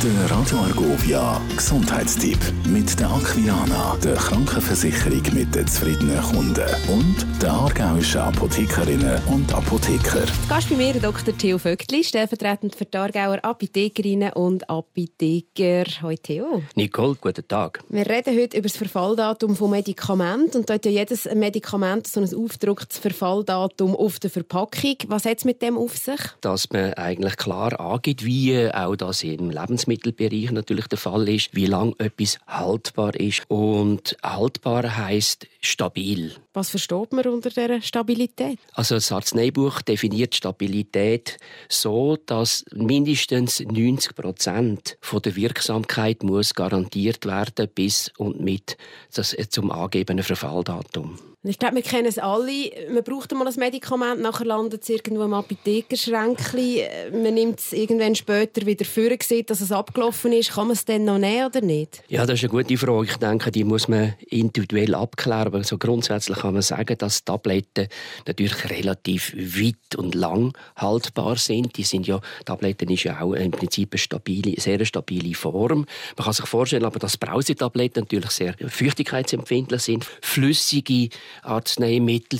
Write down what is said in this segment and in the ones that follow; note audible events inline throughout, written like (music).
Der Radio Argovia Gesundheitstipp mit der Aquiana, der Krankenversicherung mit den zufriedenen Kunden und der aargauischen Apothekerinnen und Apotheker. Gast bei mir Dr. Theo Vögtli, stellvertretend für die Aargauer Apothekerinnen und Apotheker. Hallo Theo. Nicole, guten Tag. Wir reden heute über das Verfalldatum von Medikamenten und dort ja jedes Medikament so ein aufgedrucktes Verfalldatum auf der Verpackung. Was hat es mit dem auf sich? Dass man eigentlich klar angeht, wie auch das im Lebensmittelbereich natürlich der Fall ist, wie lange etwas haltbar ist. Und haltbar heißt stabil. Was versteht man unter der Stabilität? Also das Arzneibuch definiert Stabilität so, dass mindestens 90 Prozent der Wirksamkeit muss garantiert werden bis und mit das zum angegebenen Verfalldatum. Ich glaube, wir kennen es alle. Man braucht einmal ein Medikament, nachher landet es irgendwo im Apothekerschränkchen. Man nimmt es irgendwann später wieder vor, sieht, dass es abgelaufen ist. Kann man es dann noch nehmen oder nicht? Ja, das ist eine gute Frage. Ich denke, die muss man individuell abklären. Aber so grundsätzlich kann man sagen, dass Tabletten natürlich relativ weit und lang haltbar sind. Die sind ja, Tabletten ist ja auch im Prinzip eine stabile, sehr stabile Form. Man kann sich vorstellen, aber dass Brausetabletten natürlich sehr feuchtigkeitsempfindlich sind. Flüssige Arzneimittel,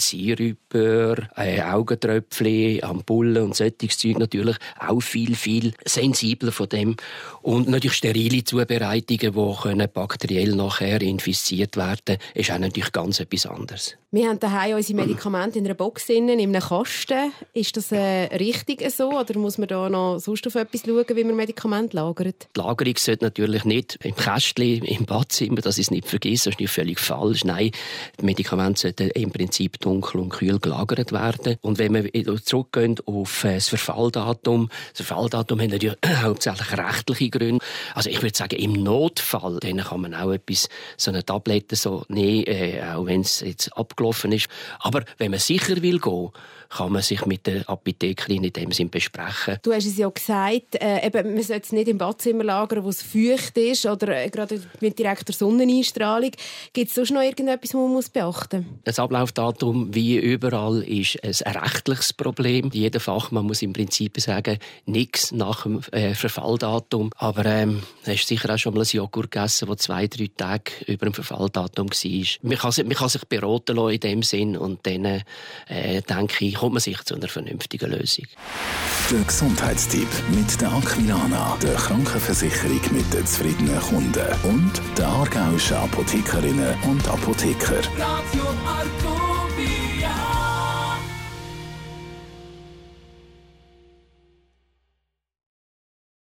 Siruper, äh, Augentröpfchen, Ampullen und solches Zeug natürlich auch viel, viel sensibler von dem. Und natürlich sterile Zubereitungen, die können bakteriell nachher infiziert werden ist auch natürlich ganz etwas anderes. Wir haben daheim unsere Medikamente in einer Box, in einem Kasten. Ist das äh, richtig so oder muss man da noch sonst auf etwas schauen, wie man Medikamente lagert? Die Lagerung sollte natürlich nicht im Kästchen, im Badzimmer, das ist nicht vergessen, das ist nicht völlig falsch. Nein, die Medikamente sollten im Prinzip dunkel und kühl gelagert werden. Und wenn wir zurückgehen auf äh, das Verfalldatum, das Verfalldatum hat natürlich (clears throat) hauptsächlich rechtliche Gründe. Also ich würde sagen, im Notfall dann kann man auch etwas, so eine Tablette so nehmen, äh, auch wenn es jetzt abgelaufen ist. Aber wenn man sicher will gehen, kann man sich mit der Apothekerin in dem Sinn besprechen. Du hast es ja gesagt, äh, eben, man sollte es nicht im Badzimmer lagern, wo es feucht ist oder äh, gerade mit direkter Sonneneinstrahlung. Gibt es sonst noch irgendetwas, was man muss beachten muss? Das Ablaufdatum, wie überall, ist ein rechtliches Problem. Jeder Fachmann muss im Prinzip sagen, nichts nach dem äh, Verfalldatum. Aber ähm, hast sicher auch schon mal ein Joghurt gegessen, das zwei, drei Tage über dem Verfalldatum war. Man kann, man kann sich beraten lassen in dem Sinn und dann äh, denke ich, kommt man sich zu einer vernünftigen Lösung. Der Gesundheitstipp mit der Aquilana, der Krankenversicherung mit den zufriedenen Kunden und der aargauischen Apothekerinnen und Apotheker. Radio Arco.